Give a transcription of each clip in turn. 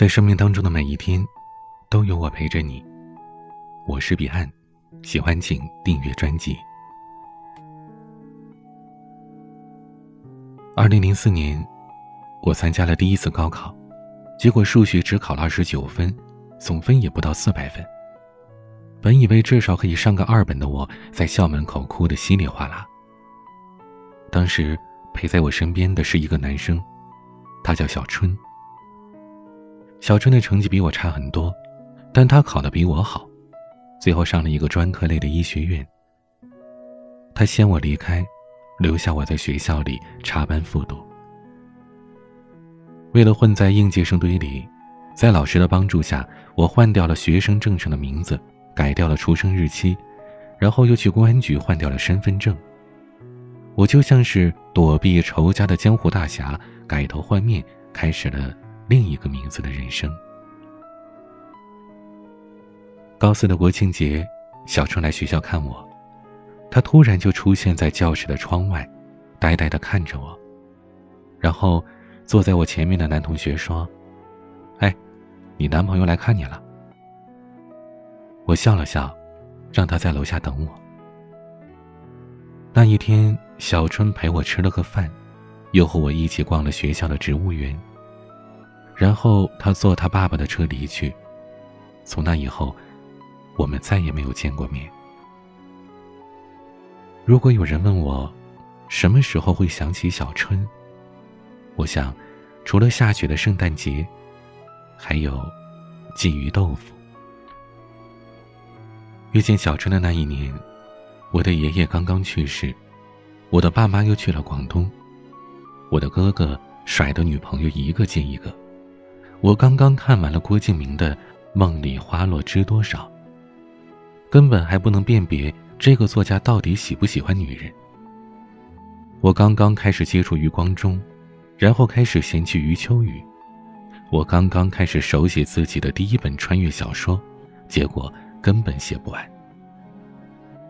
在生命当中的每一天，都有我陪着你。我是彼岸，喜欢请订阅专辑。二零零四年，我参加了第一次高考，结果数学只考了二十九分，总分也不到四百分。本以为至少可以上个二本的我，在校门口哭得稀里哗啦。当时陪在我身边的是一个男生，他叫小春。小春的成绩比我差很多，但他考得比我好，最后上了一个专科类的医学院。他先我离开，留下我在学校里插班复读。为了混在应届生堆里，在老师的帮助下，我换掉了学生证上的名字，改掉了出生日期，然后又去公安局换掉了身份证。我就像是躲避仇家的江湖大侠，改头换面，开始了。另一个名字的人生。高四的国庆节，小春来学校看我，他突然就出现在教室的窗外，呆呆的看着我，然后坐在我前面的男同学说：“哎，你男朋友来看你了。”我笑了笑，让他在楼下等我。那一天，小春陪我吃了个饭，又和我一起逛了学校的植物园。然后他坐他爸爸的车离去。从那以后，我们再也没有见过面。如果有人问我，什么时候会想起小春？我想，除了下雪的圣诞节，还有鲫鱼豆腐。遇见小春的那一年，我的爷爷刚刚去世，我的爸妈又去了广东，我的哥哥甩的女朋友一个接一个。我刚刚看完了郭敬明的《梦里花落知多少》，根本还不能辨别这个作家到底喜不喜欢女人。我刚刚开始接触余光中，然后开始嫌弃余秋雨。我刚刚开始手写自己的第一本穿越小说，结果根本写不完。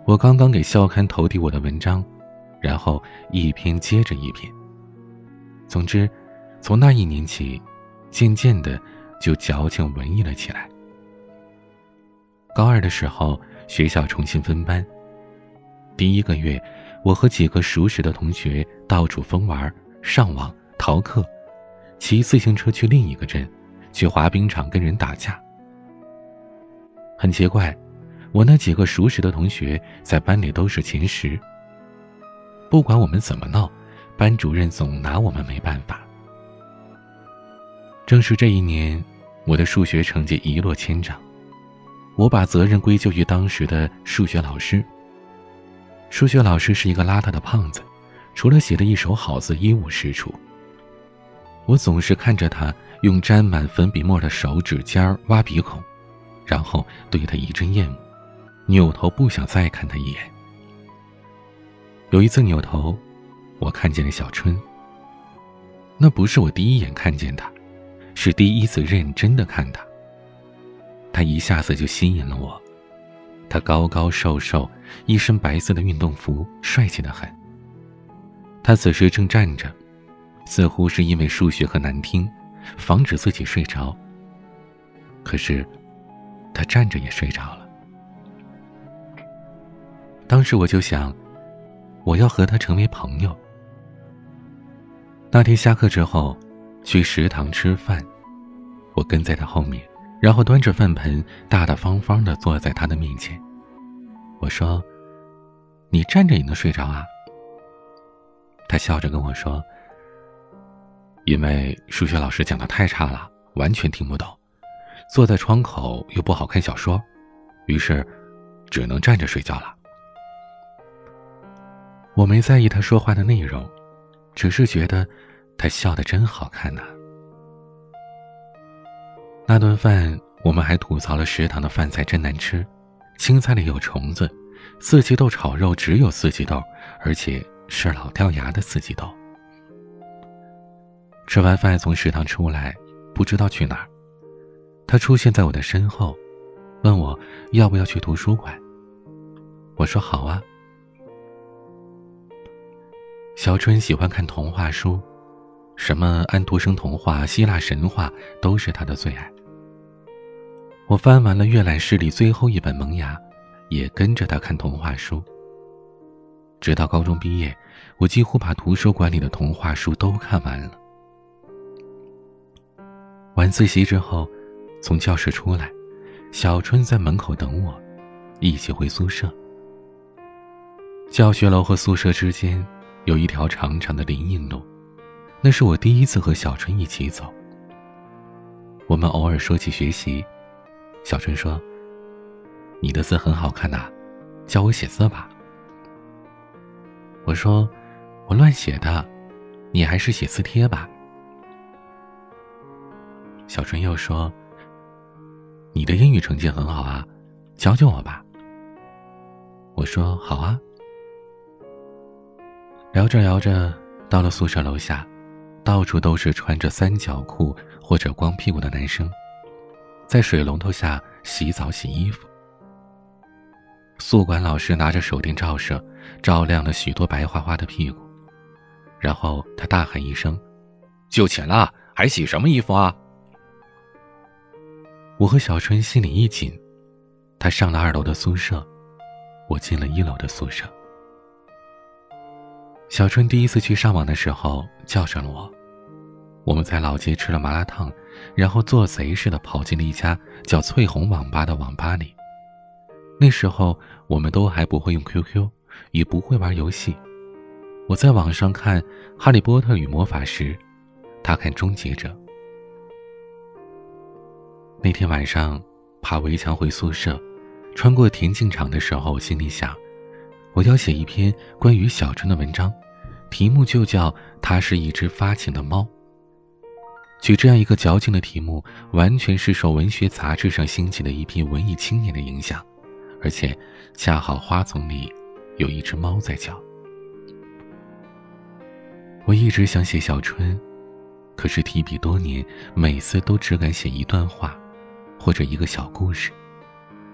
我刚刚给校刊投递我的文章，然后一篇接着一篇。总之，从那一年起。渐渐的，就矫情文艺了起来。高二的时候，学校重新分班。第一个月，我和几个熟识的同学到处疯玩、上网、逃课，骑自行车去另一个镇，去滑冰场跟人打架。很奇怪，我那几个熟识的同学在班里都是前十。不管我们怎么闹，班主任总拿我们没办法。正是这一年，我的数学成绩一落千丈。我把责任归咎于当时的数学老师。数学老师是一个邋遢的胖子，除了写的一手好字一无是处。我总是看着他用沾满粉笔沫的手指尖挖鼻孔，然后对他一阵厌恶，扭头不想再看他一眼。有一次扭头，我看见了小春。那不是我第一眼看见他。是第一次认真的看他，他一下子就吸引了我。他高高瘦瘦，一身白色的运动服，帅气的很。他此时正站着，似乎是因为数学很难听，防止自己睡着。可是，他站着也睡着了。当时我就想，我要和他成为朋友。那天下课之后。去食堂吃饭，我跟在他后面，然后端着饭盆，大大方方的坐在他的面前。我说：“你站着也能睡着啊？”他笑着跟我说：“因为数学老师讲的太差了，完全听不懂，坐在窗口又不好看小说，于是只能站着睡觉了。”我没在意他说话的内容，只是觉得。他笑得真好看呐！那顿饭，我们还吐槽了食堂的饭菜真难吃，青菜里有虫子，四季豆炒肉只有四季豆，而且是老掉牙的四季豆。吃完饭从食堂出来，不知道去哪儿，他出现在我的身后，问我要不要去图书馆。我说好啊。小春喜欢看童话书。什么安徒生童话、希腊神话都是他的最爱。我翻完了阅览室里最后一本《萌芽》，也跟着他看童话书。直到高中毕业，我几乎把图书馆里的童话书都看完了。晚自习之后，从教室出来，小春在门口等我，一起回宿舍。教学楼和宿舍之间有一条长长的林荫路，那是我第一次和小春一起走。我们偶尔说起学习，小春说：“你的字很好看呐，教我写字吧。”我说：“我乱写的，你还是写字帖吧。”小春又说：“你的英语成绩很好啊，教教我吧。”我说：“好啊。”聊着聊着，到了宿舍楼下，到处都是穿着三角裤或者光屁股的男生，在水龙头下洗澡洗衣服。宿管老师拿着手电照射，照亮了许多白花花的屁股，然后他大喊一声：“就寝了，还洗什么衣服啊？”我和小春心里一紧，他上了二楼的宿舍，我进了一楼的宿舍。小春第一次去上网的时候叫上了我，我们在老街吃了麻辣烫，然后做贼似的跑进了一家叫“翠红网吧”的网吧里。那时候我们都还不会用 QQ，也不会玩游戏。我在网上看《哈利波特与魔法石》，他看《终结者》。那天晚上，爬围墙回宿舍，穿过田径场的时候，心里想，我要写一篇关于小春的文章，题目就叫“它是一只发情的猫”。取这样一个矫情的题目，完全是受文学杂志上兴起的一批文艺青年的影响，而且恰好花丛里有一只猫在叫。我一直想写小春，可是提笔多年，每次都只敢写一段话。或者一个小故事，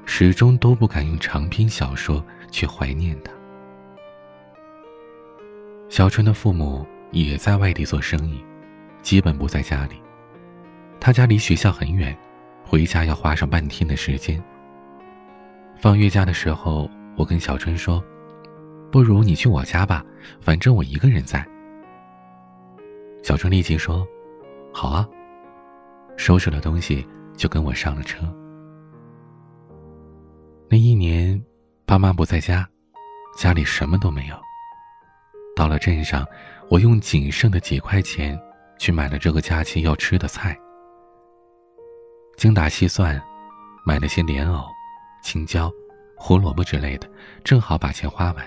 始终都不敢用长篇小说去怀念他。小春的父母也在外地做生意，基本不在家里。他家离学校很远，回家要花上半天的时间。放月假的时候，我跟小春说：“不如你去我家吧，反正我一个人在。”小春立即说：“好啊。”收拾了东西。就跟我上了车。那一年，爸妈不在家，家里什么都没有。到了镇上，我用仅剩的几块钱去买了这个假期要吃的菜。精打细算，买了些莲藕、青椒、胡萝卜之类的，正好把钱花完。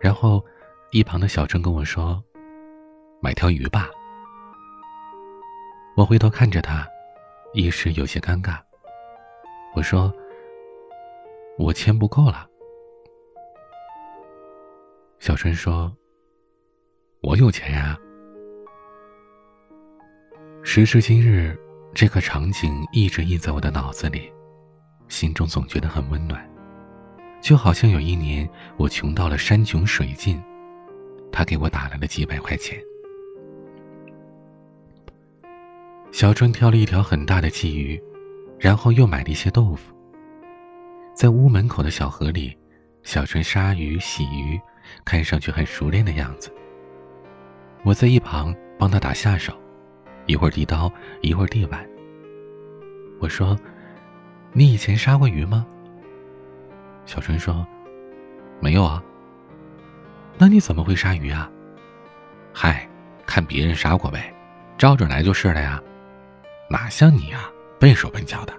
然后，一旁的小郑跟我说：“买条鱼吧。”我回头看着他。一时有些尴尬。我说：“我钱不够了。”小春说：“我有钱呀。”时至今日，这个场景一直印在我的脑子里，心中总觉得很温暖，就好像有一年我穷到了山穷水尽，他给我打来了几百块钱。小春挑了一条很大的鲫鱼，然后又买了一些豆腐。在屋门口的小河里，小春杀鱼、洗鱼，看上去很熟练的样子。我在一旁帮他打下手，一会儿递刀，一会儿递碗。我说：“你以前杀过鱼吗？”小春说：“没有啊。”那你怎么会杀鱼啊？嗨，看别人杀过呗，照着来就是了呀。哪像你啊，笨手笨脚的！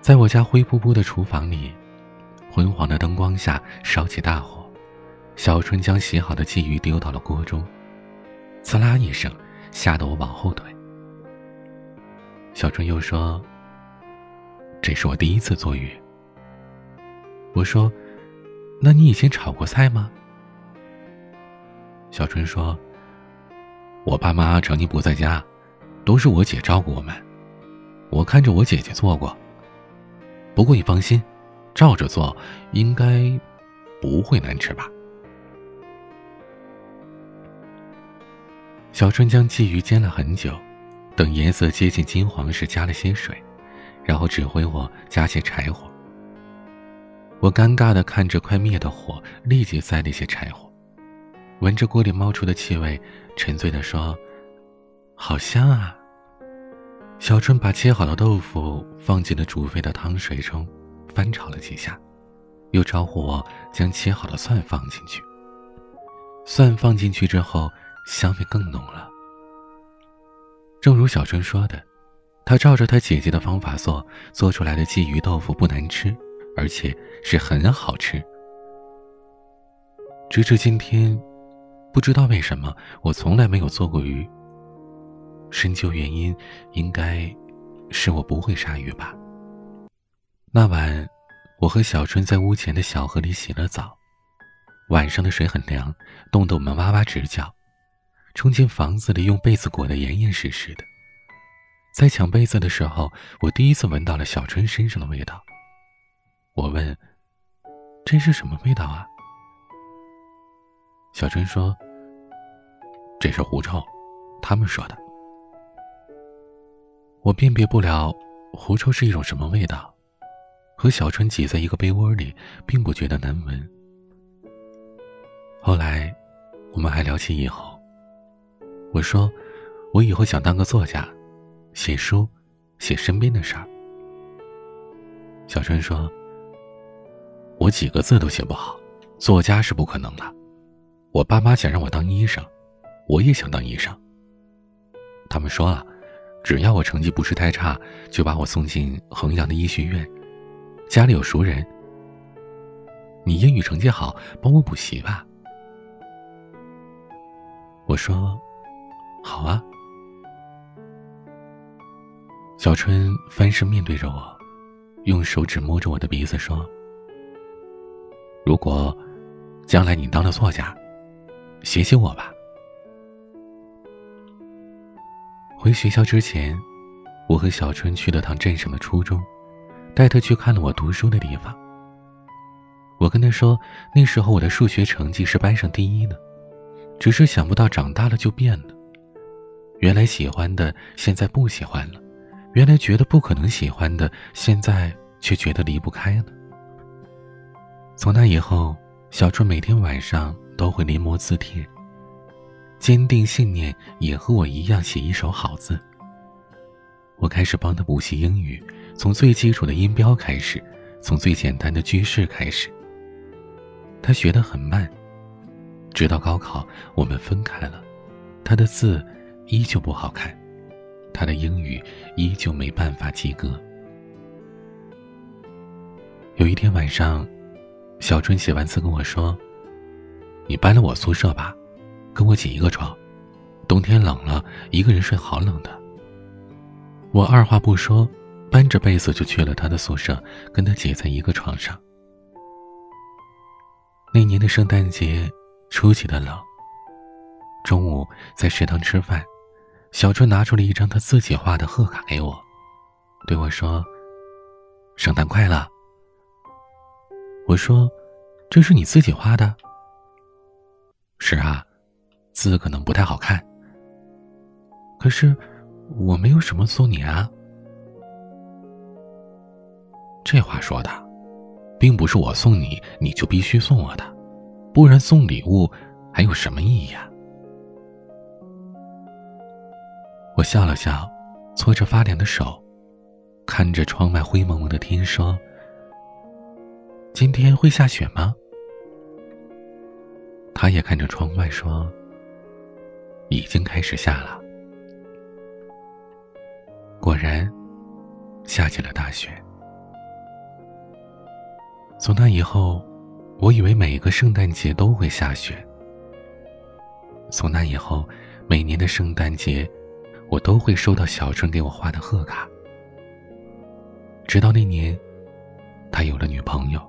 在我家灰扑扑的厨房里，昏黄的灯光下烧起大火。小春将洗好的鲫鱼丢到了锅中，刺啦一声，吓得我往后退。小春又说：“这是我第一次做鱼。”我说：“那你以前炒过菜吗？”小春说。我爸妈常年不在家，都是我姐照顾我们。我看着我姐姐做过，不过你放心，照着做应该不会难吃吧？小春将鲫鱼煎了很久，等颜色接近金黄时，加了些水，然后指挥我加些柴火。我尴尬地看着快灭的火，立即塞了一些柴火，闻着锅里冒出的气味，沉醉地说：“好香啊！”小春把切好的豆腐放进了煮沸的汤水中，翻炒了几下，又招呼我将切好的蒜放进去。蒜放进去之后，香味更浓了。正如小春说的，他照着他姐姐的方法做，做出来的鲫鱼豆腐不难吃，而且是很好吃。直至今天，不知道为什么，我从来没有做过鱼。深究原因，应该是我不会杀鱼吧。那晚，我和小春在屋前的小河里洗了澡。晚上的水很凉，冻得我们哇哇直叫。冲进房子里，用被子裹得严严实实的。在抢被子的时候，我第一次闻到了小春身上的味道。我问：“这是什么味道啊？”小春说：“这是狐臭，他们说的。”我辨别不了狐臭是一种什么味道，和小春挤在一个被窝里，并不觉得难闻。后来，我们还聊起以后。我说，我以后想当个作家，写书，写身边的事儿。小春说：“我几个字都写不好，作家是不可能的。我爸妈想让我当医生，我也想当医生。他们说啊。”只要我成绩不是太差，就把我送进衡阳的医学院。家里有熟人，你英语成绩好，帮我补习吧。我说：“好啊。”小春翻身面对着我，用手指摸着我的鼻子说：“如果将来你当了作家，写写我吧。”回学校之前，我和小春去了趟镇上的初中，带他去看了我读书的地方。我跟他说，那时候我的数学成绩是班上第一呢，只是想不到长大了就变了。原来喜欢的，现在不喜欢了；原来觉得不可能喜欢的，现在却觉得离不开了。从那以后，小春每天晚上都会临摹字帖。坚定信念，也和我一样写一手好字。我开始帮他补习英语，从最基础的音标开始，从最简单的句式开始。他学得很慢，直到高考我们分开了，他的字依旧不好看，他的英语依旧没办法及格。有一天晚上，小春写完字跟我说：“你搬了我宿舍吧。”跟我挤一个床，冬天冷了，一个人睡好冷的。我二话不说，搬着被子就去了他的宿舍，跟他挤在一个床上。那年的圣诞节，出奇的冷。中午在食堂吃饭，小春拿出了一张他自己画的贺卡给我，对我说：“圣诞快乐。”我说：“这是你自己画的？”是啊。字可能不太好看，可是我没有什么送你啊。这话说的，并不是我送你你就必须送我的，不然送礼物还有什么意义啊？我笑了笑，搓着发凉的手，看着窗外灰蒙蒙的天，说：“今天会下雪吗？”他也看着窗外说。已经开始下了，果然，下起了大雪。从那以后，我以为每个圣诞节都会下雪。从那以后，每年的圣诞节，我都会收到小春给我画的贺卡。直到那年，他有了女朋友。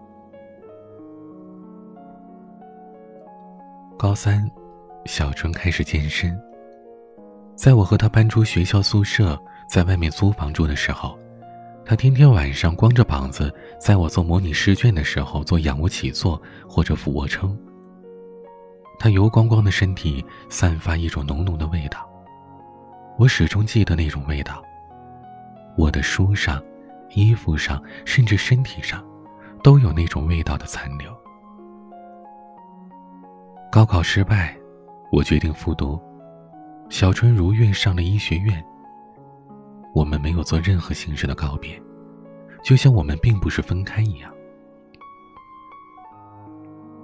高三。小春开始健身。在我和他搬出学校宿舍，在外面租房住的时候，他天天晚上光着膀子，在我做模拟试卷的时候做仰卧起坐或者俯卧撑。他油光光的身体散发一种浓浓的味道，我始终记得那种味道。我的书上、衣服上，甚至身体上，都有那种味道的残留。高考失败，我决定复读。小春如愿上了医学院。我们没有做任何形式的告别，就像我们并不是分开一样。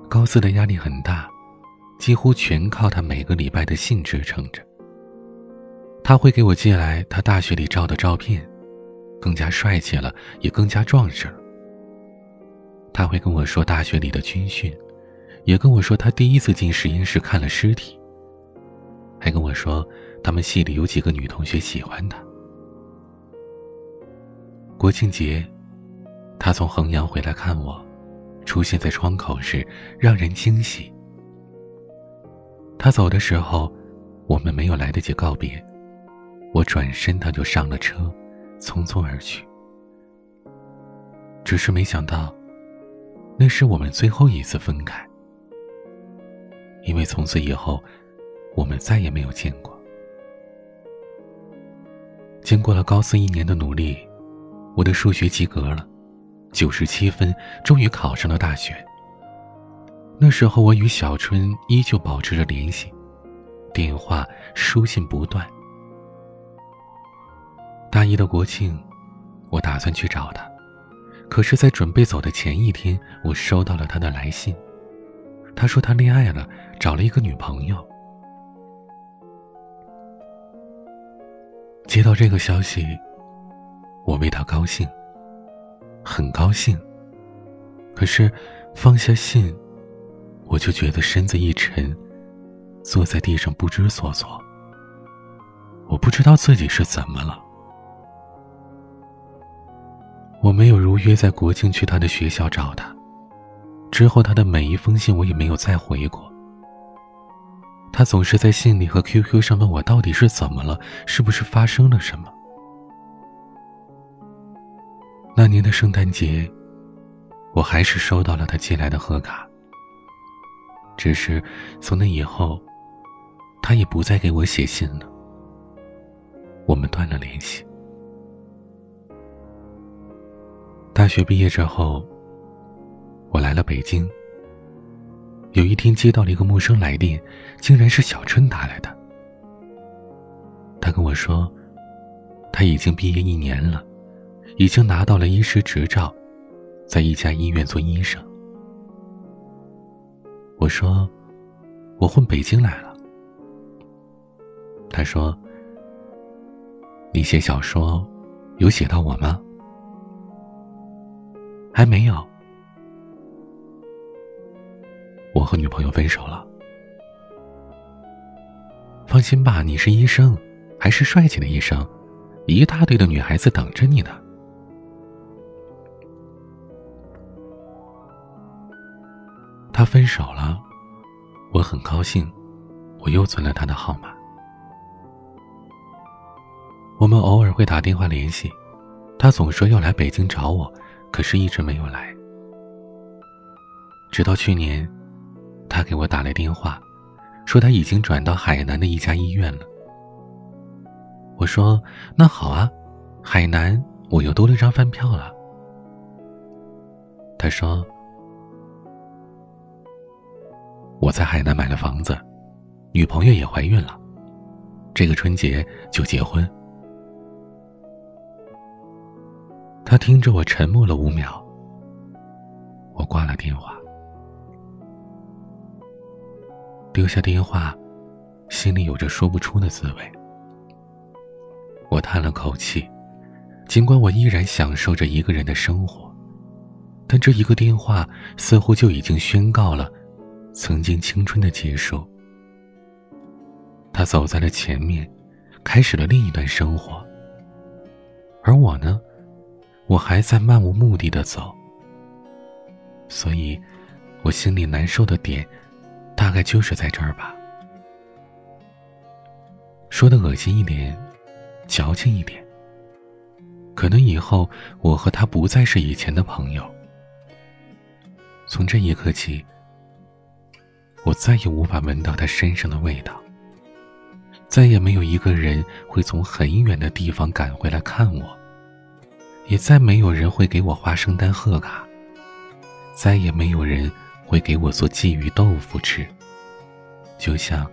高四的压力很大。几乎全靠他每个礼拜的信支撑着。他会给我寄来他大学里照的照片，更加帅气了，也更加壮实了。他会跟我说大学里的军训，也跟我说他第一次进实验室看了尸体，还跟我说他们系里有几个女同学喜欢他。国庆节，他从衡阳回来看我，出现在窗口时让人惊喜。他走的时候，我们没有来得及告别。我转身，他就上了车，匆匆而去。只是没想到，那是我们最后一次分开。因为从此以后，我们再也没有见过。经过了高四一年的努力，我的数学及格了，九十七分，终于考上了大学。那时候，我与小春依旧保持着联系，电话、书信不断。大一的国庆，我打算去找他，可是，在准备走的前一天，我收到了他的来信。他说他恋爱了，找了一个女朋友。接到这个消息，我为他高兴，很高兴。可是，放下信。我就觉得身子一沉，坐在地上不知所措。我不知道自己是怎么了。我没有如约在国庆去他的学校找他，之后他的每一封信我也没有再回过。他总是在信里和 QQ 上问我到底是怎么了，是不是发生了什么。那年的圣诞节，我还是收到了他寄来的贺卡。只是从那以后，他也不再给我写信了。我们断了联系。大学毕业之后，我来了北京。有一天接到了一个陌生来电，竟然是小春打来的。他跟我说，他已经毕业一年了，已经拿到了医师执照，在一家医院做医生。我说：“我混北京来了。”他说：“你写小说，有写到我吗？”还没有。我和女朋友分手了。放心吧，你是医生，还是帅气的医生，一大堆的女孩子等着你呢。他分手了，我很高兴，我又存了他的号码。我们偶尔会打电话联系，他总说要来北京找我，可是一直没有来。直到去年，他给我打来电话，说他已经转到海南的一家医院了。我说：“那好啊，海南我又多了张饭票了。”他说。我在海南买了房子，女朋友也怀孕了，这个春节就结婚。他听着我沉默了五秒，我挂了电话，丢下电话，心里有着说不出的滋味。我叹了口气，尽管我依然享受着一个人的生活，但这一个电话似乎就已经宣告了。曾经青春的结束，他走在了前面，开始了另一段生活。而我呢，我还在漫无目的的走。所以，我心里难受的点，大概就是在这儿吧。说的恶心一点，矫情一点，可能以后我和他不再是以前的朋友。从这一刻起。我再也无法闻到他身上的味道。再也没有一个人会从很远的地方赶回来看我，也再没有人会给我画圣诞贺卡，再也没有人会给我做鲫鱼豆腐吃。就像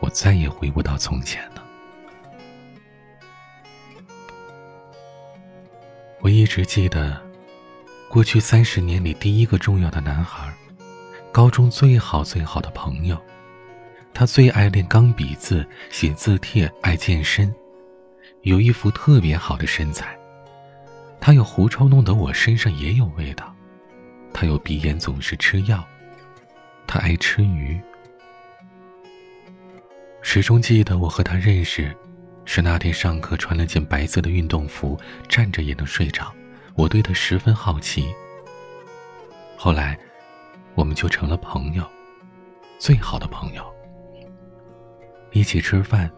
我再也回不到从前了。我一直记得，过去三十年里第一个重要的男孩，高中最好最好的朋友。他最爱练钢笔字、写字帖，爱健身，有一副特别好的身材。他有狐臭，弄得我身上也有味道。他有鼻炎，总是吃药。他爱吃鱼。始终记得我和他认识，是那天上课穿了件白色的运动服，站着也能睡着。我对他十分好奇。后来，我们就成了朋友，最好的朋友。一起吃饭，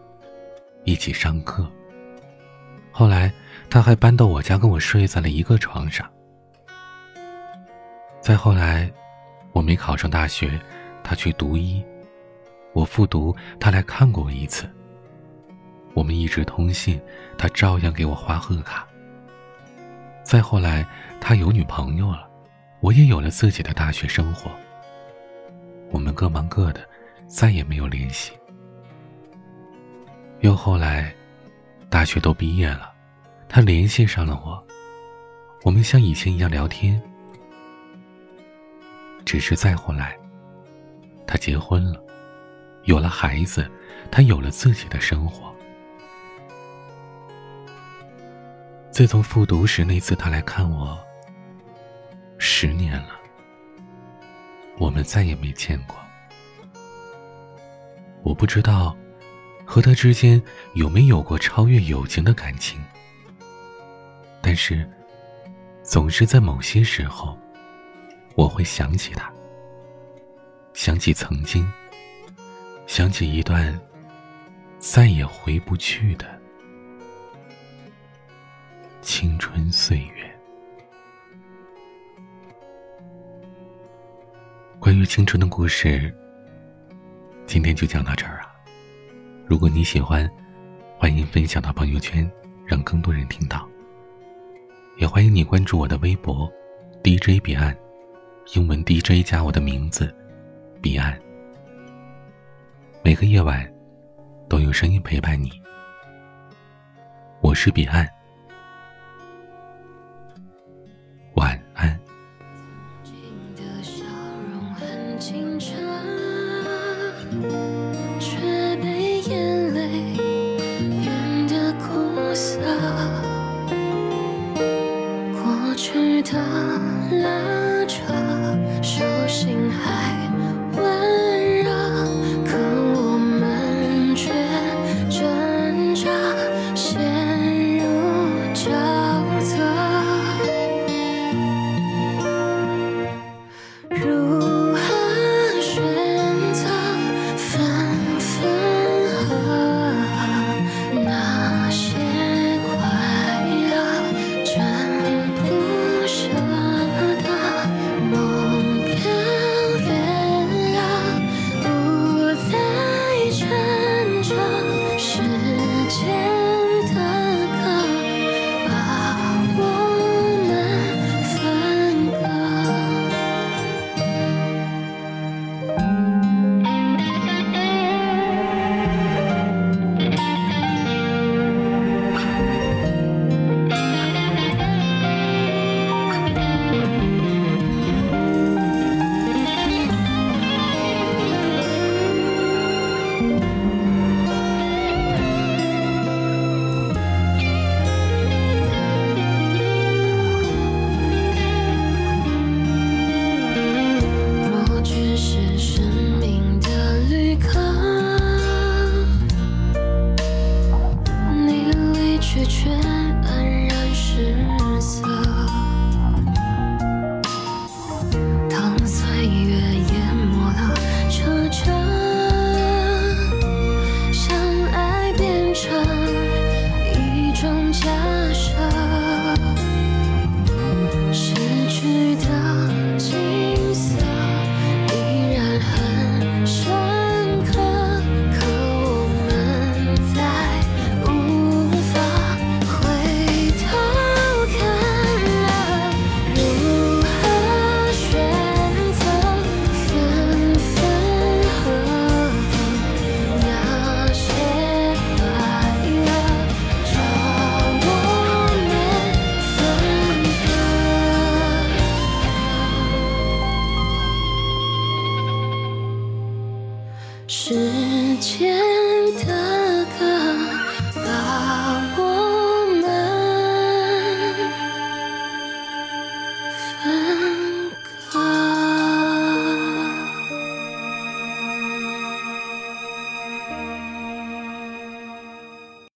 一起上课。后来，他还搬到我家跟我睡在了一个床上。再后来，我没考上大学，他去读医，我复读，他来看过我一次。我们一直通信，他照样给我画贺卡。再后来，他有女朋友了，我也有了自己的大学生活。我们各忙各的，再也没有联系。又后来，大学都毕业了，他联系上了我，我们像以前一样聊天。只是再后来，他结婚了，有了孩子，他有了自己的生活。自从复读时那次他来看我，十年了，我们再也没见过。我不知道。和他之间有没有过超越友情的感情？但是，总是在某些时候，我会想起他，想起曾经，想起一段再也回不去的青春岁月。关于青春的故事，今天就讲到这儿。如果你喜欢，欢迎分享到朋友圈，让更多人听到。也欢迎你关注我的微博，DJ 彼岸，英文 DJ 加我的名字，彼岸。每个夜晚都有声音陪伴你，我是彼岸。晚的。